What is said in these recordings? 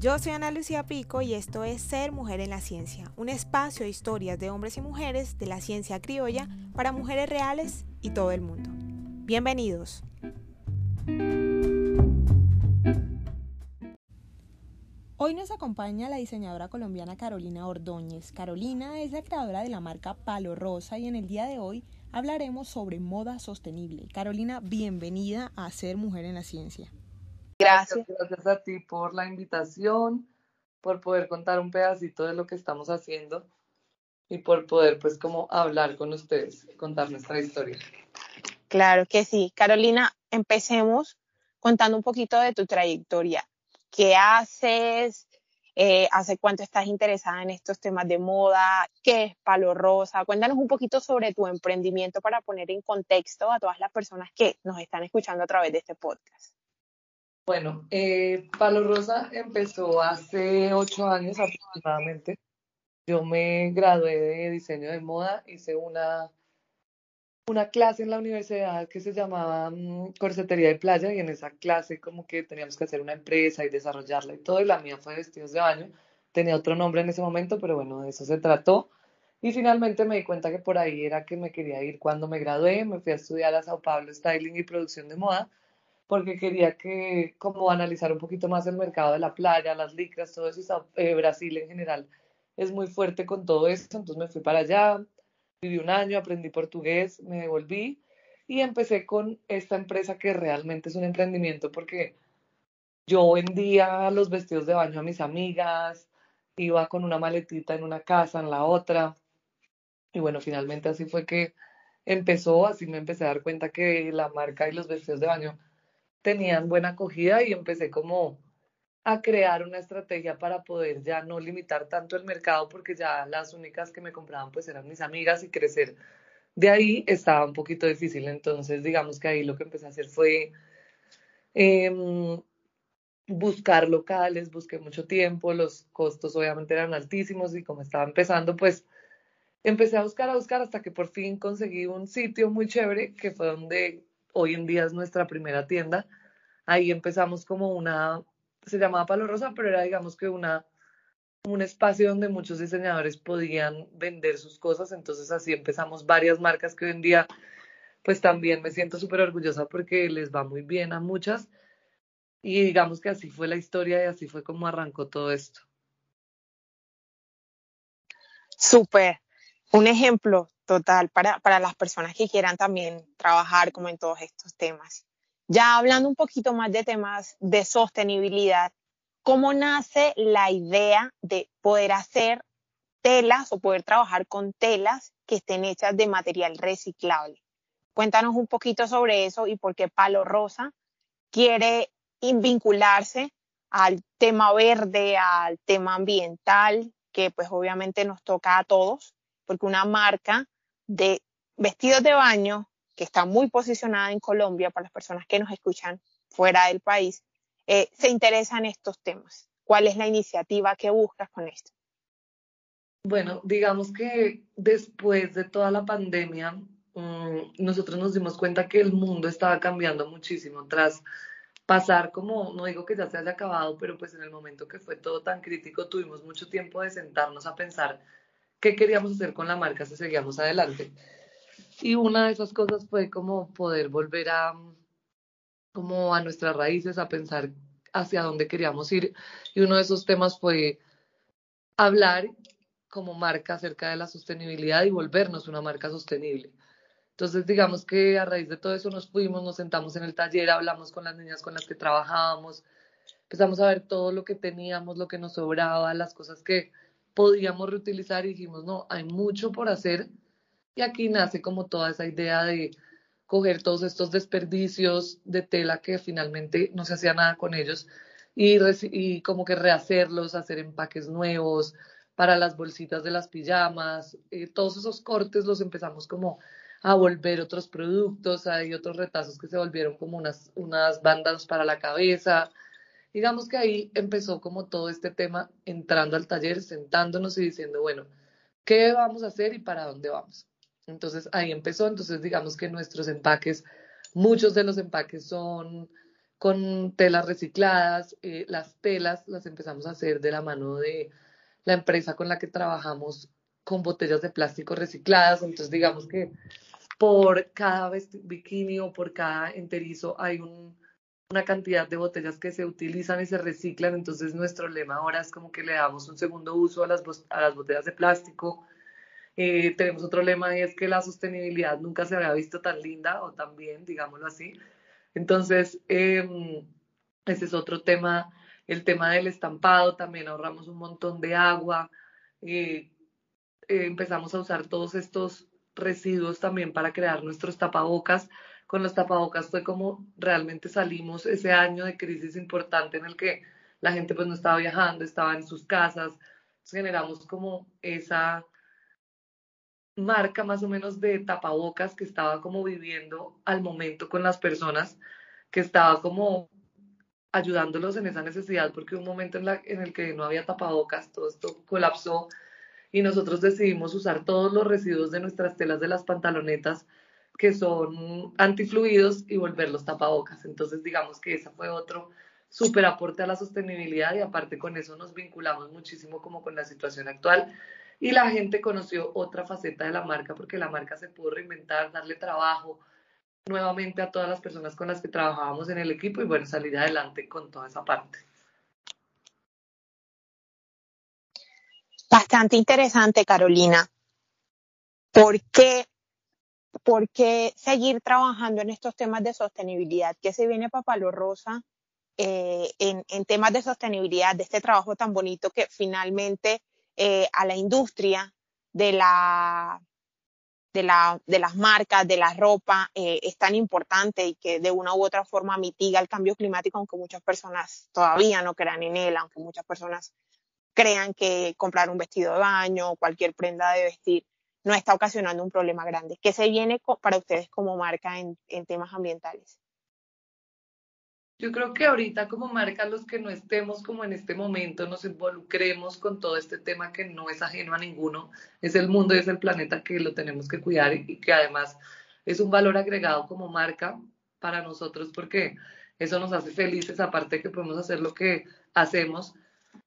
Yo soy Ana Lucía Pico y esto es Ser Mujer en la Ciencia, un espacio de historias de hombres y mujeres de la ciencia criolla para mujeres reales y todo el mundo. Bienvenidos. Hoy nos acompaña la diseñadora colombiana Carolina Ordóñez. Carolina es la creadora de la marca Palo Rosa y en el día de hoy hablaremos sobre moda sostenible. Carolina, bienvenida a Ser Mujer en la Ciencia. Gracias. Gracias a ti por la invitación, por poder contar un pedacito de lo que estamos haciendo y por poder pues como hablar con ustedes, contar nuestra historia. Claro que sí. Carolina, empecemos contando un poquito de tu trayectoria. ¿Qué haces? Eh, ¿Hace cuánto estás interesada en estos temas de moda? ¿Qué es Palo Rosa? Cuéntanos un poquito sobre tu emprendimiento para poner en contexto a todas las personas que nos están escuchando a través de este podcast. Bueno, eh, Palo Rosa empezó hace ocho años aproximadamente. Yo me gradué de diseño de moda, hice una, una clase en la universidad que se llamaba mm, Corsetería de Playa y en esa clase como que teníamos que hacer una empresa y desarrollarla y todo, y la mía fue vestidos de baño. Tenía otro nombre en ese momento, pero bueno, de eso se trató. Y finalmente me di cuenta que por ahí era que me quería ir cuando me gradué, me fui a estudiar a Sao Paulo Styling y Producción de Moda porque quería que como analizar un poquito más el mercado de la playa, las licras, todo eso, eh, Brasil en general es muy fuerte con todo esto, entonces me fui para allá, viví un año, aprendí portugués, me devolví y empecé con esta empresa que realmente es un emprendimiento porque yo vendía los vestidos de baño a mis amigas, iba con una maletita en una casa, en la otra, y bueno, finalmente así fue que empezó, así me empecé a dar cuenta que la marca y los vestidos de baño tenían buena acogida y empecé como a crear una estrategia para poder ya no limitar tanto el mercado porque ya las únicas que me compraban pues eran mis amigas y crecer de ahí estaba un poquito difícil. Entonces digamos que ahí lo que empecé a hacer fue em, buscar locales, busqué mucho tiempo, los costos obviamente eran altísimos y como estaba empezando pues empecé a buscar, a buscar hasta que por fin conseguí un sitio muy chévere que fue donde hoy en día es nuestra primera tienda. Ahí empezamos como una, se llamaba Palo Rosa, pero era digamos que una, un espacio donde muchos diseñadores podían vender sus cosas. Entonces así empezamos varias marcas que hoy en día pues también me siento súper orgullosa porque les va muy bien a muchas. Y digamos que así fue la historia y así fue como arrancó todo esto. Súper. Un ejemplo, total para, para las personas que quieran también trabajar como en todos estos temas. Ya hablando un poquito más de temas de sostenibilidad, ¿cómo nace la idea de poder hacer telas o poder trabajar con telas que estén hechas de material reciclable? Cuéntanos un poquito sobre eso y por qué Palo Rosa quiere vincularse al tema verde, al tema ambiental, que pues obviamente nos toca a todos, porque una marca de vestidos de baño que está muy posicionada en Colombia para las personas que nos escuchan fuera del país, eh, se interesa en estos temas. ¿Cuál es la iniciativa que buscas con esto? Bueno, digamos que después de toda la pandemia, mm, nosotros nos dimos cuenta que el mundo estaba cambiando muchísimo tras pasar como, no digo que ya se haya acabado, pero pues en el momento que fue todo tan crítico, tuvimos mucho tiempo de sentarnos a pensar qué queríamos hacer con la marca si seguíamos adelante. Y una de esas cosas fue como poder volver a, como a nuestras raíces, a pensar hacia dónde queríamos ir. Y uno de esos temas fue hablar como marca acerca de la sostenibilidad y volvernos una marca sostenible. Entonces, digamos que a raíz de todo eso nos fuimos, nos sentamos en el taller, hablamos con las niñas con las que trabajábamos, empezamos a ver todo lo que teníamos, lo que nos sobraba, las cosas que podíamos reutilizar y dijimos, no, hay mucho por hacer. Y aquí nace como toda esa idea de coger todos estos desperdicios de tela que finalmente no se hacía nada con ellos y, como que rehacerlos, hacer empaques nuevos para las bolsitas de las pijamas, eh, todos esos cortes los empezamos como a volver otros productos, hay otros retazos que se volvieron como unas, unas bandas para la cabeza, Digamos que ahí empezó como todo este tema entrando al taller, sentándonos y diciendo, bueno, ¿qué vamos a hacer y para dónde vamos? Entonces ahí empezó, entonces digamos que nuestros empaques, muchos de los empaques son con telas recicladas. Eh, las telas las empezamos a hacer de la mano de la empresa con la que trabajamos con botellas de plástico recicladas. Entonces, digamos que por cada bikini o por cada enterizo hay una cantidad de botellas que se utilizan y se reciclan. Entonces, nuestro lema ahora es como que le damos un segundo uso a las, a las botellas de plástico. Eh, tenemos otro lema y es que la sostenibilidad nunca se había visto tan linda o tan bien, digámoslo así. Entonces, em, ese es otro tema. El tema del estampado, también ahorramos un montón de agua. Eh, eh, empezamos a usar todos estos residuos también para crear nuestros tapabocas. Con los tapabocas fue como realmente salimos ese año de crisis importante en el que la gente pues no estaba viajando, estaba en sus casas. generamos como esa marca más o menos de tapabocas que estaba como viviendo al momento con las personas, que estaba como ayudándolos en esa necesidad, porque un momento en, en el que no había tapabocas, todo esto colapsó y nosotros decidimos usar todos los residuos de nuestras telas de las pantalonetas que son antifluidos y volverlos tapabocas. Entonces, digamos que ese fue otro súper aporte a la sostenibilidad y aparte con eso nos vinculamos muchísimo como con la situación actual y la gente conoció otra faceta de la marca porque la marca se pudo reinventar, darle trabajo nuevamente a todas las personas con las que trabajábamos en el equipo y bueno, salir adelante con toda esa parte. Bastante interesante, Carolina. ¿Por qué, ¿Por qué seguir trabajando en estos temas de sostenibilidad? ¿Qué se viene para Palo Rosa eh, en, en temas de sostenibilidad, de este trabajo tan bonito que finalmente eh, a la industria de, la, de, la, de las marcas, de la ropa, eh, es tan importante y que de una u otra forma mitiga el cambio climático, aunque muchas personas todavía no crean en él, aunque muchas personas crean que comprar un vestido de baño o cualquier prenda de vestir no está ocasionando un problema grande. ¿Qué se viene para ustedes como marca en temas ambientales? Yo creo que ahorita como marca los que no estemos como en este momento nos involucremos con todo este tema que no es ajeno a ninguno, es el mundo y es el planeta que lo tenemos que cuidar y, que además es un valor agregado como marca para nosotros porque eso nos hace felices, aparte que podemos hacer lo que hacemos,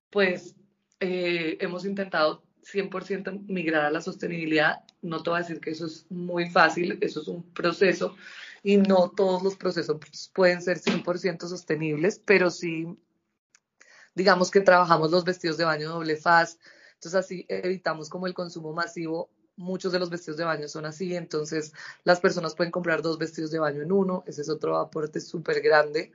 pues eh, hemos intentado 100% migrar a la sostenibilidad. No te voy a decir que eso es muy fácil, eso es un proceso y no todos los procesos pueden ser 100% sostenibles, pero sí, digamos que trabajamos los vestidos de baño doble faz, entonces así evitamos como el consumo masivo. Muchos de los vestidos de baño son así, entonces las personas pueden comprar dos vestidos de baño en uno, ese es otro aporte súper grande.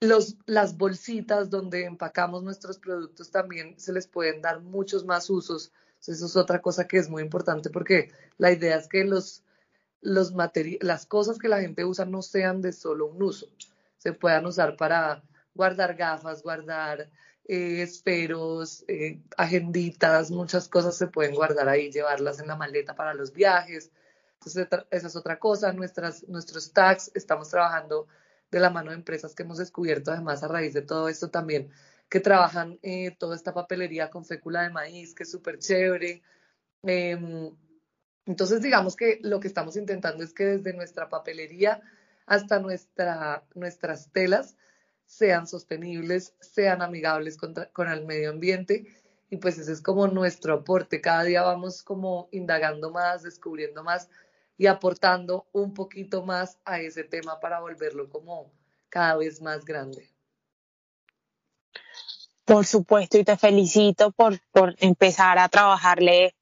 Los, las bolsitas donde empacamos nuestros productos también se les pueden dar muchos más usos. eso es otra cosa que es muy importante porque la idea es que los, los las cosas que la gente usa no sean de solo un uso, se puedan usar para guardar gafas, guardar eh, esferos, eh, agenditas, muchas cosas se pueden guardar ahí, llevarlas en la maleta para los viajes. Entonces, esa es otra cosa. Nuestras, nuestros tags, estamos trabajando de la mano de empresas que hemos descubierto, además, a raíz de todo esto también, que trabajan eh, toda esta papelería con fécula de maíz, que es súper chévere. Em, entonces, digamos que lo que estamos intentando es que desde nuestra papelería hasta nuestra, nuestras telas sean sostenibles, sean amigables con el medio ambiente y pues ese es como nuestro aporte. Cada día vamos como indagando más, descubriendo más y aportando un poquito más a ese tema para volverlo como cada vez más grande. Por supuesto, y te felicito por, por empezar a trabajarle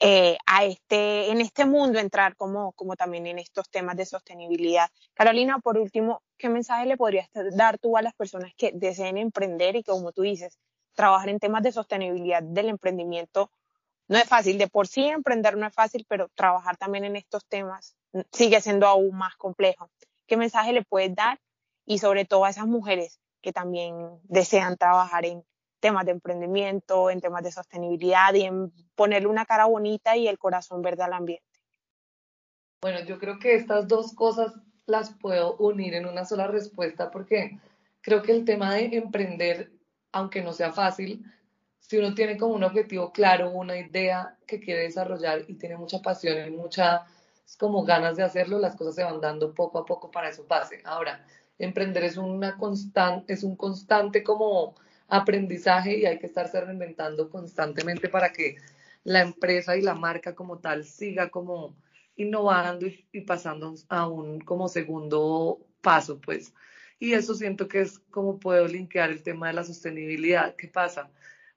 eh, a este, en este mundo entrar como, como también en estos temas de sostenibilidad. Carolina, por último, ¿qué mensaje le podrías dar tú a las personas que deseen emprender y que, como tú dices, trabajar en temas de sostenibilidad del emprendimiento no es fácil? De por sí emprender no es fácil, pero trabajar también en estos temas sigue siendo aún más complejo. ¿Qué mensaje le puedes dar? Y sobre todo a esas mujeres que también desean trabajar en, temas de emprendimiento, en temas de sostenibilidad y en ponerle una cara bonita y el corazón verde al ambiente. Bueno, yo creo que estas dos cosas las puedo unir en una sola respuesta porque creo que el tema de emprender, aunque no sea fácil, si uno tiene como un objetivo claro, una idea que quiere desarrollar y tiene mucha pasión y muchas como ganas de hacerlo, las cosas se van dando poco a poco para eso pase. Ahora, emprender es, una constante, es un constante como aprendizaje y hay que estarse reinventando constantemente para que la empresa y la marca como tal siga como innovando y, pasando a un como segundo paso, pues. Y eso siento que es como puedo linkear el tema de la sostenibilidad. ¿Qué pasa?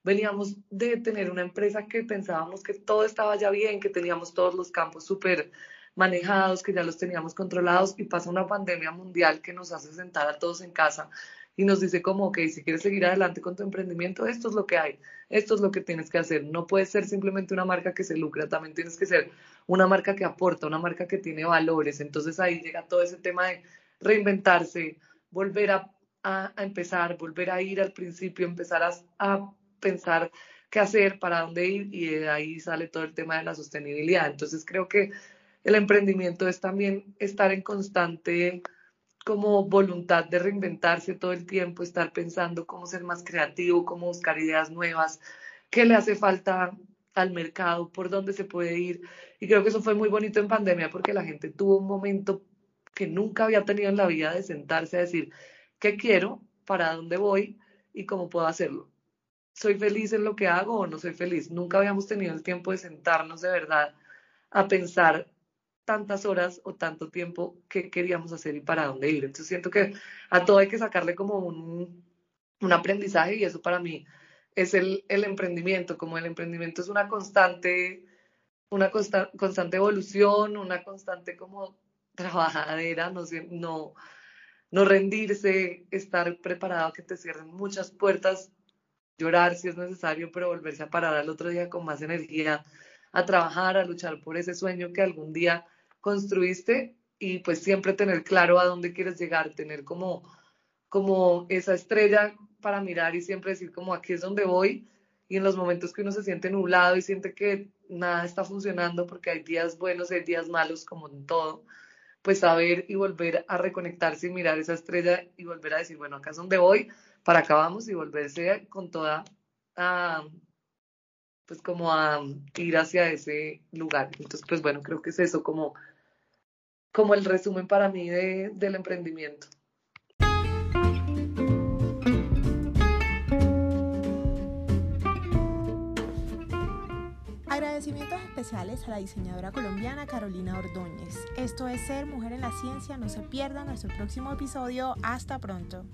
Veníamos de tener una empresa que pensábamos que todo estaba ya bien, que teníamos todos los campos súper manejados, que ya los teníamos controlados y pasa una pandemia mundial que nos hace sentar a todos en casa y nos dice como, que si quieres seguir adelante con tu emprendimiento, esto es lo que hay, esto es lo que tienes que hacer. No puedes ser simplemente una marca que se lucra, también tienes que ser una marca que aporta, una marca que tiene valores. Entonces ahí llega todo ese tema de reinventarse, volver a, empezar, volver a ir al principio, empezar a pensar qué hacer, para dónde ir y de ahí sale todo el tema de la sostenibilidad. Entonces creo que el emprendimiento es también estar en constante como voluntad de reinventarse todo el tiempo, estar pensando cómo ser más creativo, cómo buscar ideas nuevas, qué le hace falta al mercado, por dónde se puede ir. Y creo que eso fue muy bonito en pandemia porque la gente tuvo un momento que nunca había tenido en la vida de sentarse a decir, ¿qué quiero? ¿Para dónde voy? ¿Y cómo puedo hacerlo? ¿Soy feliz en lo que hago o no soy feliz? Nunca habíamos tenido el tiempo de sentarnos de verdad a pensar tantas horas o tanto tiempo que queríamos hacer y para dónde ir. Entonces siento que a todo hay que sacarle como un, un aprendizaje y eso para mí es el, el, emprendimiento, como el emprendimiento es una constante, una constante evolución, una constante como trabajadera, no, no, no rendirse, estar preparado a que te cierren muchas puertas, llorar si es necesario, pero volverse a parar al otro día con más energía, a trabajar, a luchar por ese sueño que algún día construiste y pues siempre tener claro a dónde quieres llegar, tener como, como esa estrella para mirar y siempre decir como aquí es donde voy y en los momentos que uno se siente nublado y siente que nada está funcionando porque hay días buenos y hay días malos como en todo, pues saber y volver a reconectarse y mirar esa estrella y volver a decir, bueno, acá es donde voy, para acá vamos y volverse con toda, pues como a ir hacia ese lugar. Entonces, pues bueno, creo que es eso, como como el resumen para mí de, del emprendimiento. Agradecimientos especiales a la diseñadora colombiana Carolina Ordóñez. Esto es Ser Mujer en la Ciencia. No se pierdan nuestro próximo episodio. Hasta pronto.